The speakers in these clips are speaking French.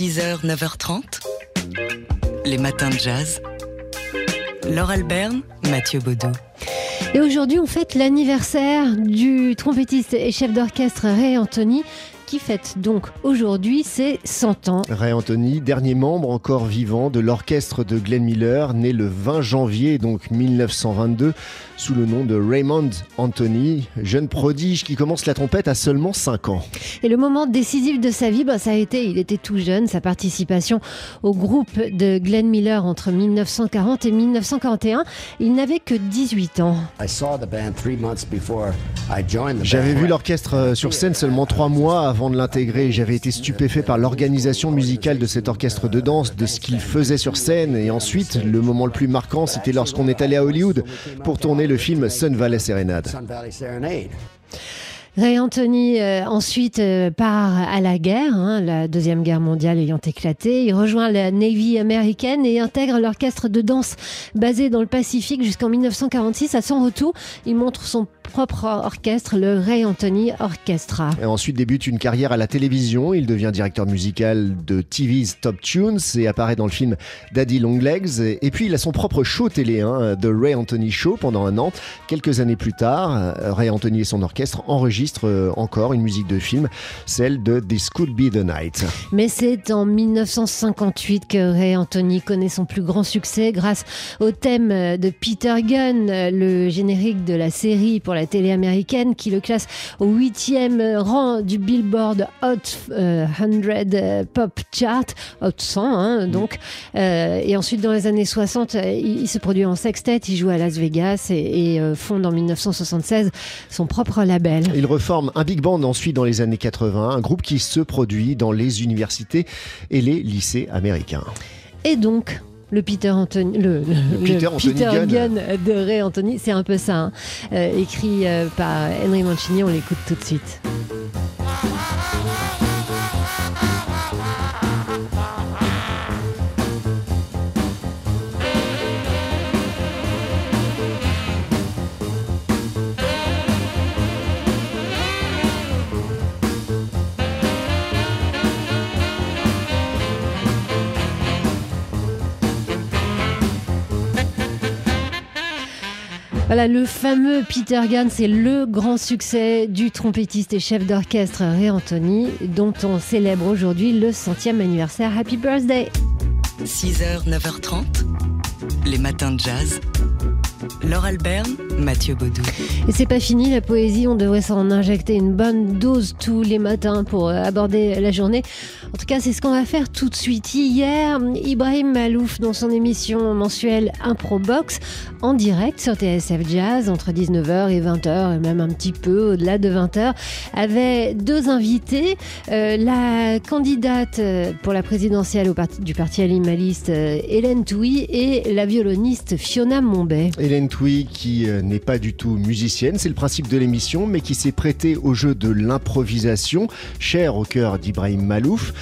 6h, 9h30. Les matins de jazz. Laure Alberne, Mathieu Baudou. Et aujourd'hui, on fête l'anniversaire du trompettiste et chef d'orchestre Ray Anthony qui fête donc aujourd'hui ses 100 ans. Ray Anthony, dernier membre encore vivant de l'orchestre de Glenn Miller, né le 20 janvier donc 1922 sous le nom de Raymond Anthony, jeune prodige qui commence la trompette à seulement 5 ans. Et le moment décisif de sa vie, bah, ça a été, il était tout jeune, sa participation au groupe de Glenn Miller entre 1940 et 1941. Il n'avait que 18 ans. J'avais vu l'orchestre euh, sur scène seulement trois mois avant de l'intégrer. J'avais été stupéfait par l'organisation musicale de cet orchestre de danse, de ce qu'il faisait sur scène. Et ensuite, le moment le plus marquant, c'était lorsqu'on est allé à Hollywood pour tourner le film Sun Valley Serenade. Ray Anthony euh, ensuite euh, part à la guerre, hein, la deuxième guerre mondiale ayant éclaté. Il rejoint la Navy américaine et intègre l'orchestre de danse basé dans le Pacifique jusqu'en 1946. À son retour, il montre son propre orchestre, le Ray Anthony Orchestra. Et ensuite débute une carrière à la télévision. Il devient directeur musical de TV's Top Tunes et apparaît dans le film Daddy Longlegs. Et puis il a son propre show télé, hein, The Ray Anthony Show, pendant un an. Quelques années plus tard, Ray Anthony et son orchestre enregistrent euh, encore une musique de film, celle de This Could Be the Night. Mais c'est en 1958 que Ray Anthony connaît son plus grand succès grâce au thème de Peter Gunn, le générique de la série pour la la télé américaine qui le classe au huitième rang du Billboard Hot 100 euh, euh, Pop Chart, Hot 100 hein, mm. donc. Euh, et ensuite dans les années 60, il, se produit en sextet, il joue à Las Vegas et, et fonde en 1976 son propre label. Il reforme un big band ensuite dans les années 80, un groupe qui se produit dans les universités et les lycées américains. Et donc, le Peter Anthony, le, Peter, Gunn. de Ray Anthony, c'est un peu ça, hein. euh, écrit euh, par Henry Mancini. On l'écoute tout de suite. Voilà, le fameux Peter Gunn, c'est le grand succès du trompettiste et chef d'orchestre Ray Anthony, dont on célèbre aujourd'hui le centième anniversaire. Happy Birthday 6h, 9h30, les matins de jazz. Laure Alberne, Mathieu Baudou. Et c'est pas fini, la poésie, on devrait s'en injecter une bonne dose tous les matins pour euh, aborder la journée. En tout cas, c'est ce qu'on va faire tout de suite. Hier, Ibrahim Malouf, dans son émission mensuelle Improbox, en direct sur TSF Jazz, entre 19h et 20h, et même un petit peu au-delà de 20h, avait deux invités. Euh, la candidate euh, pour la présidentielle au parti, du parti animaliste, Hélène Touy, et la violoniste Fiona Mombay. Hélène Qui euh, n'est pas du tout musicienne, c'est le principe de l'émission, mais qui s'est prêtée au jeu de l'improvisation, cher au cœur d'Ibrahim Malouf.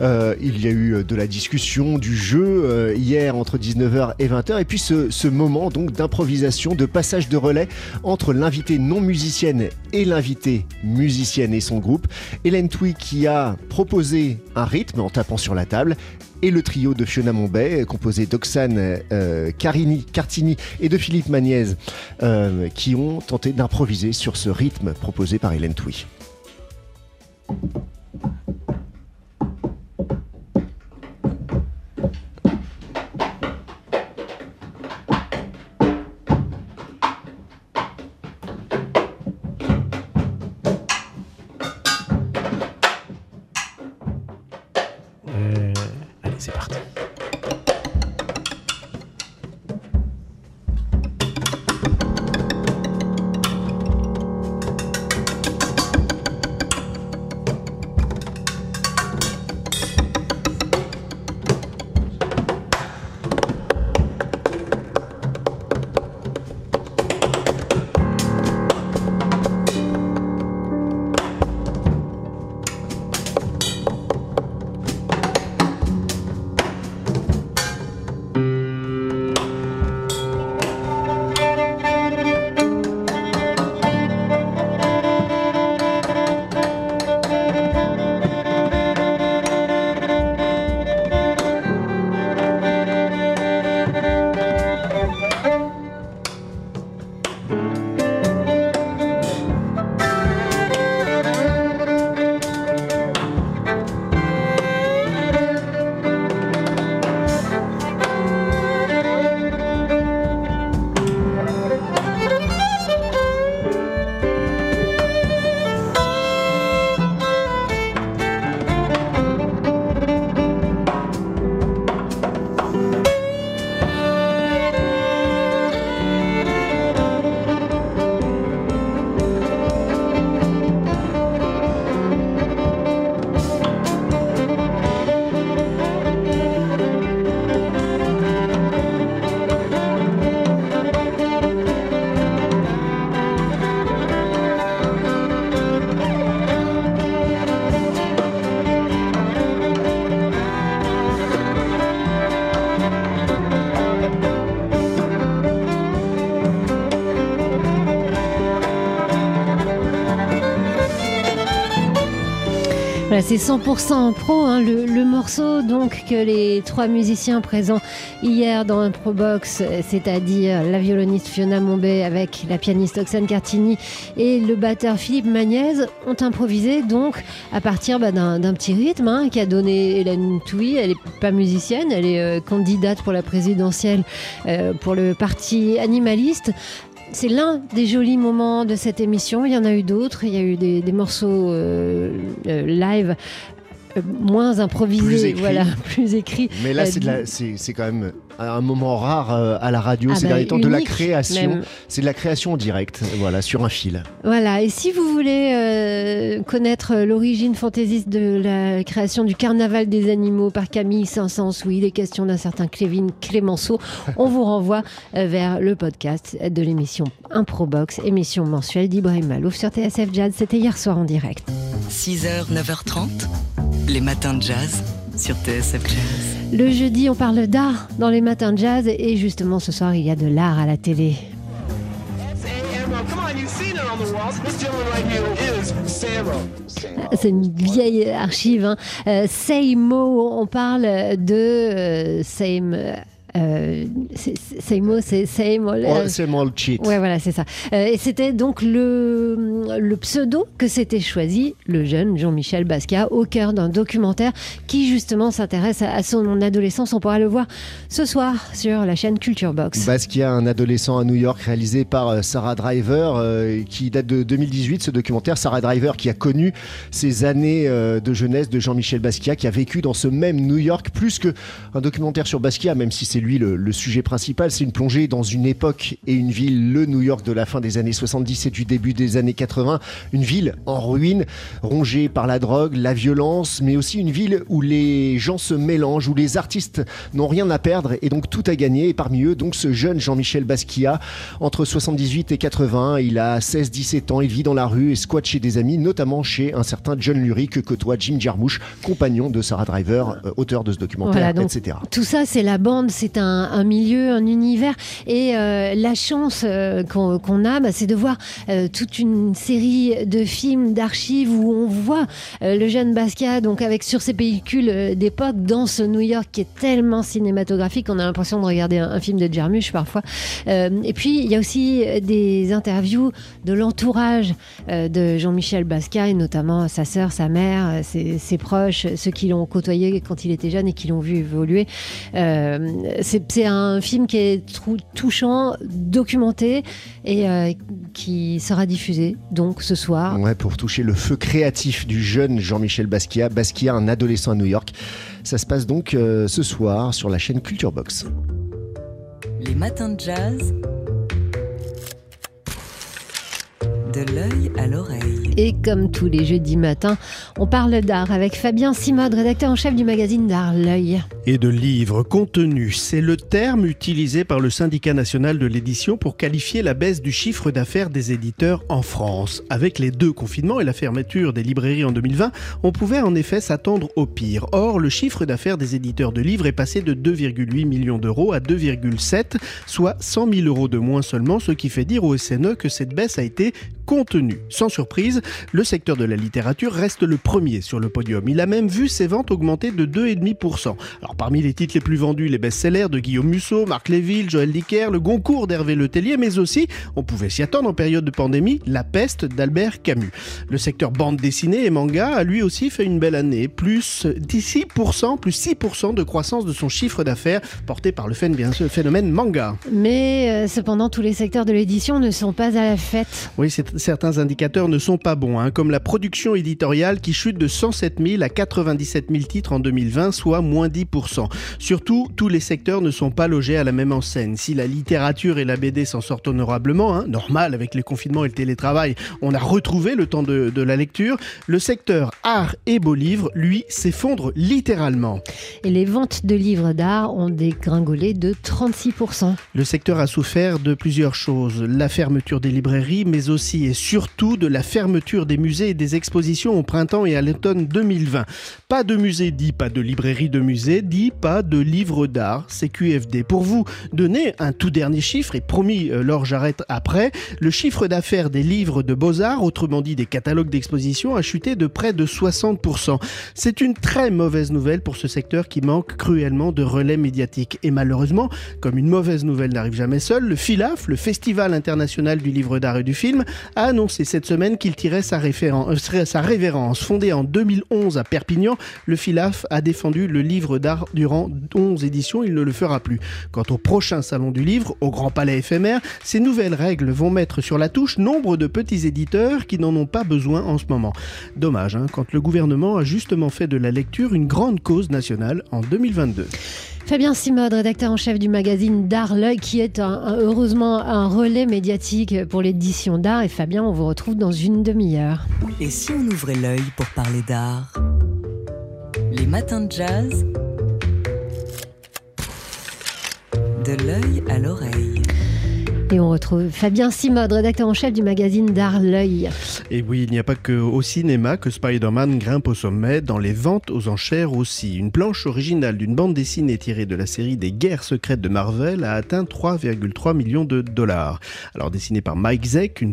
Euh, il y a eu de la discussion, du jeu euh, hier entre 19h et 20h, et puis ce, moment donc d'improvisation, de passage de relais entre l'invité non musicienne et l'invité musicienne et son groupe. Hélène Touy qui a proposé un rythme en tapant sur la table et le trio de Fiona Mombay, composé d'Oxane euh, Carini, Cartini et de Philippe Magniez, euh, qui ont tenté d'improviser sur ce rythme proposé par Hélène Touy. C'est 100% pro, hein, le, morceau donc que les trois musiciens présents hier dans un Probox, c'est-à-dire la violoniste Fiona Mombay avec la pianiste Oxane Cartini et le batteur Philippe Magnez, ont improvisé donc à partir bah, d'un petit rythme hein, qui a donné Hélène Touy. Elle n'est pas musicienne, elle est euh, candidate pour la présidentielle euh, pour le parti animaliste. C'est l'un des jolis moments de cette émission. Il y en a eu d'autres. Il y a eu des, morceaux euh, live euh, moins improvisés, Plus voilà, plus écrits. Mais là, Euh, c'est quand même un moment rare euh, à la radio Ah ces bah, derniers temps, de la création. C'est de la création en direct, voilà, sur un fil. Voilà, et si vous voulez euh, connaître l'origine fantaisiste de la création du Carnaval des animaux par Camille Saint-Saëns, où il est question d'un certain Clévin Clémenceau, on vous renvoie euh, vers le podcast de l'émission Improbox, émission mensuelle d'Ibrahim Malouf sur TSF Jazz. C'était hier soir en direct. 6h, 9h30, les matins de jazz sur TSF Jazz. Le jeudi, on parle d'art dans les matins de jazz, et justement ce soir, il y a de l'art à la télé. C'est une vieille archive. Hein. Euh, on parle de euh. Euh, c'est- c'est- Seymo, c'est c'est cheat. Ouais, voilà, c'est ça. Euh, et c'était donc le, le pseudo que s'était choisi le jeune Jean-Michel Basquiat au cœur d'un documentaire qui justement s'intéresse à, à son adolescence. On pourra le voir ce soir sur la chaîne Culture Box. Basquiat, un adolescent à New York, réalisé par euh, Sarah Driver, euh, qui date de 2018, ce documentaire. Sarah Driver qui a connu ces années euh, de jeunesse de Jean-Michel Basquiat, qui a vécu dans ce même New York, plus que un documentaire sur Basquiat, même si c'est lui le, le sujet principal, c'est une plongée dans une époque et une ville, le New York de la fin des années 70 et du début des années 80, une ville en ruine, rongée par la drogue, la violence, mais aussi une ville où les gens se mélangent, où les artistes n'ont rien à perdre et donc tout à gagner. Et parmi eux, donc ce jeune Jean-Michel Basquiat, entre 78 et 80, il a 16-17 ans, il vit dans la rue et squatte chez des amis, notamment chez un certain John Lurie que côtoie Jim Jarmusch, compagnon de Sarah Driver, euh, auteur de ce documentaire, Voilà, donc, etc. Tout ça, c'est la bande, c'est un, milieu, un univers. Et euh, la chance euh, qu'on a, bah, c'est de voir euh, toute une série de films, d'archives où on voit le jeune Basquiat, donc avec sur ses pellicules euh, d'époque, dans ce New York qui est tellement cinématographique, on a l'impression de regarder un, film de Jarmusch parfois. Et puis, il y a aussi des interviews de l'entourage de Jean-Michel Basquiat, et notamment sa sœur, sa mère, ses, proches, ceux qui l'ont côtoyé quand il était jeune et qui l'ont vu évoluer. C'est c'est un film qui est trou- touchant, documenté et euh, qui sera diffusé donc ce soir. Ouais, pour toucher le feu créatif du jeune Jean-Michel Basquiat. Basquiat, un adolescent à New York. Ça se passe donc euh, ce soir sur la chaîne Culture Box. Les matins de jazz. De l'œil à l'oreille. Et comme tous les jeudis matins, on parle d'art avec Fabien Simode, rédacteur en chef du magazine d'art L'œil. et de livres contenus. C'est le terme utilisé par le syndicat national de l'édition pour qualifier la baisse du chiffre d'affaires des éditeurs en France. Avec les deux confinements et la fermeture des librairies en 2020, on pouvait en effet s'attendre au pire. Or, le chiffre d'affaires des éditeurs de livres est passé de 2,8 millions d'euros à 2,7, soit 100 000 euros de moins seulement, ce qui fait dire au SNE que cette baisse a été contenue. Sans surprise, le secteur de la littérature reste le premier sur le podium. Il a même vu ses ventes augmenter de 2,5%. Alors parmi les titres les plus vendus, les best-sellers de Guillaume Musso, Marc Léville, Joël Dicker, le Goncourt d'Hervé Letellier, mais aussi, on pouvait s'y attendre en période de pandémie, La peste d'Albert Camus. Le secteur bande dessinée et manga a lui aussi fait une belle année, plus 6%, plus 6% de croissance de son chiffre d'affaires, porté par le phénomène manga. Mais euh, cependant, tous les secteurs de l'édition ne sont pas à la fête. Oui, c'est- certains indicateurs ne sont pas bons, hein, comme la production éditoriale qui chute de 107 000 à 97 000 titres en 2020, soit moins 10%. Surtout, tous les secteurs ne sont pas logés à la même enseigne. Si la littérature et la BD s'en sortent honorablement, hein, normal avec les confinements et le télétravail, on a retrouvé le temps de, de la lecture, le secteur art et beaux livres, lui, s'effondre littéralement. Et les ventes de livres d'art ont dégringolé de 36%. Le secteur a souffert de plusieurs choses. La fermeture des librairies, mais aussi aussi et surtout de la fermeture des musées et des expositions au printemps et à l'automne 2020. Pas de musée dit pas de librairie de musée dit pas de livre d'art, c'est QFD. Pour vous donner un tout dernier chiffre, et promis, euh, Laure j'arrête après, le chiffre d'affaires des livres de beaux-arts, autrement dit des catalogues d'exposition, a chuté de près de 60%. C'est une très mauvaise nouvelle pour ce secteur qui manque cruellement de relais médiatique. Et malheureusement, comme une mauvaise nouvelle n'arrive jamais seule, le FILAF, le Festival international du livre d'art et du film, a annoncé cette semaine qu'il tirait sa, euh, révérence. Fondé en 2011 à Perpignan, le FILAF a défendu le livre d'art durant 11 éditions. Il ne le fera plus. Quant au prochain salon du livre, au Grand Palais éphémère, ces nouvelles règles vont mettre sur la touche nombre de petits éditeurs qui n'en ont pas besoin en ce moment. Dommage, hein, quand le gouvernement a justement fait de la lecture une grande cause nationale en 2022. Fabien Simode, rédacteur en chef du magazine D'Art L'œil, qui est heureusement un relais médiatique pour l'édition d'art. Et Fabien, on vous retrouve dans une demi-heure. Et si on ouvrait l'œil pour parler d'art? Les matins de jazz? De l'œil à l'oreille. Et on retrouve Fabien Simode, rédacteur en chef du magazine D'Art L'œil. Et oui, il n'y a pas que au cinéma que Spider-Man grimpe au sommet, dans les ventes aux enchères aussi. Une planche originale d'une bande dessinée tirée de la série des guerres secrètes de Marvel a atteint 3,3 millions de dollars. Alors dessinée par Mike Zeck,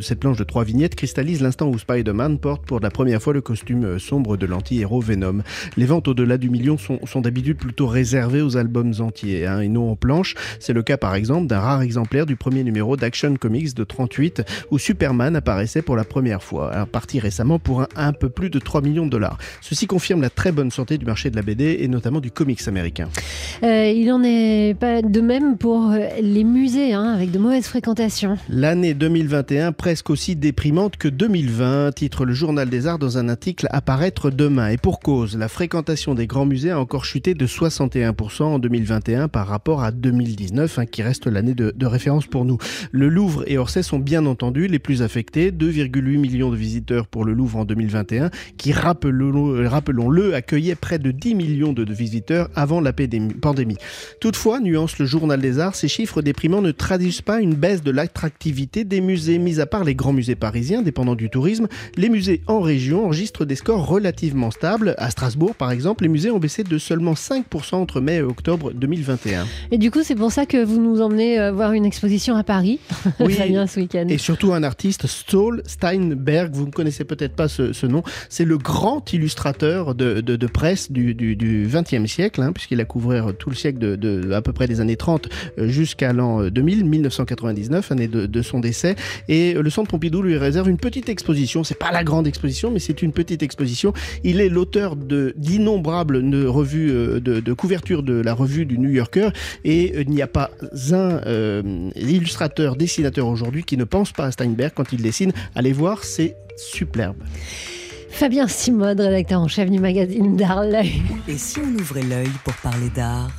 cette planche de trois vignettes cristallise l'instant où Spider-Man porte pour la première fois le costume euh, sombre de l'anti-héros Venom. Les ventes au-delà du million sont, d'habitude plutôt réservées aux albums entiers hein, et non en planche. C'est le cas par exemple d'un rare du premier numéro d'Action Comics de 38 où Superman apparaissait pour la première fois, hein, parti récemment pour un, un peu plus de 3 millions de dollars. Ceci confirme la très bonne santé du marché de la BD et notamment du comics américain. Euh, il en est pas de même pour euh, les musées, hein, avec de mauvaises fréquentations. L'année 2021 presque aussi déprimante que 2020, titre le Journal des Arts dans un article à paraître demain. Et pour cause, la fréquentation des grands musées a encore chuté de 61% en 2021 par rapport à 2019, hein, qui reste l'année de, de référence pour nous. Le Louvre et Orsay sont bien entendu les plus affectés, 2,8 millions de visiteurs pour le Louvre en 2021, qui, rappelons- rappelons-le, accueillait près de 10 millions de, visiteurs avant la pandémie. Toutefois, nuance le Journal des Arts, ces chiffres déprimants ne traduisent pas une baisse de l'attractivité des musées. Mis à part les grands musées parisiens dépendant du tourisme, les musées en région enregistrent des scores relativement stables. À Strasbourg, par exemple, les musées ont baissé de seulement 5% entre mai et octobre 2021. Et du coup, c'est pour ça que vous nous emmenez euh, voir une exposition à Paris, Oui, ce week-end. Et surtout un artiste, Ståhl Steinberg, vous ne connaissez peut-être pas ce, ce nom, c'est le grand illustrateur de, de- de presse du, du, du 20e siècle, hein, puisqu'il a couvert tout le siècle de, de à peu près des années 30 euh, jusqu'à l'an euh, 2000, 1999, année de, son décès. Et le Centre Pompidou lui réserve une petite exposition, c'est pas la grande exposition, mais c'est une petite exposition. Il est l'auteur de- d'innombrables revues euh, de, couverture de la revue du New Yorker, et euh, il n'y a pas un euh, illustrateur, dessinateur aujourd'hui qui ne pense pas à Steinberg quand il dessine. Allez voir, c'est superbe. Fabien Simode, rédacteur en chef du magazine D'Art L'œil. Et si on ouvrait l'œil pour parler d'art?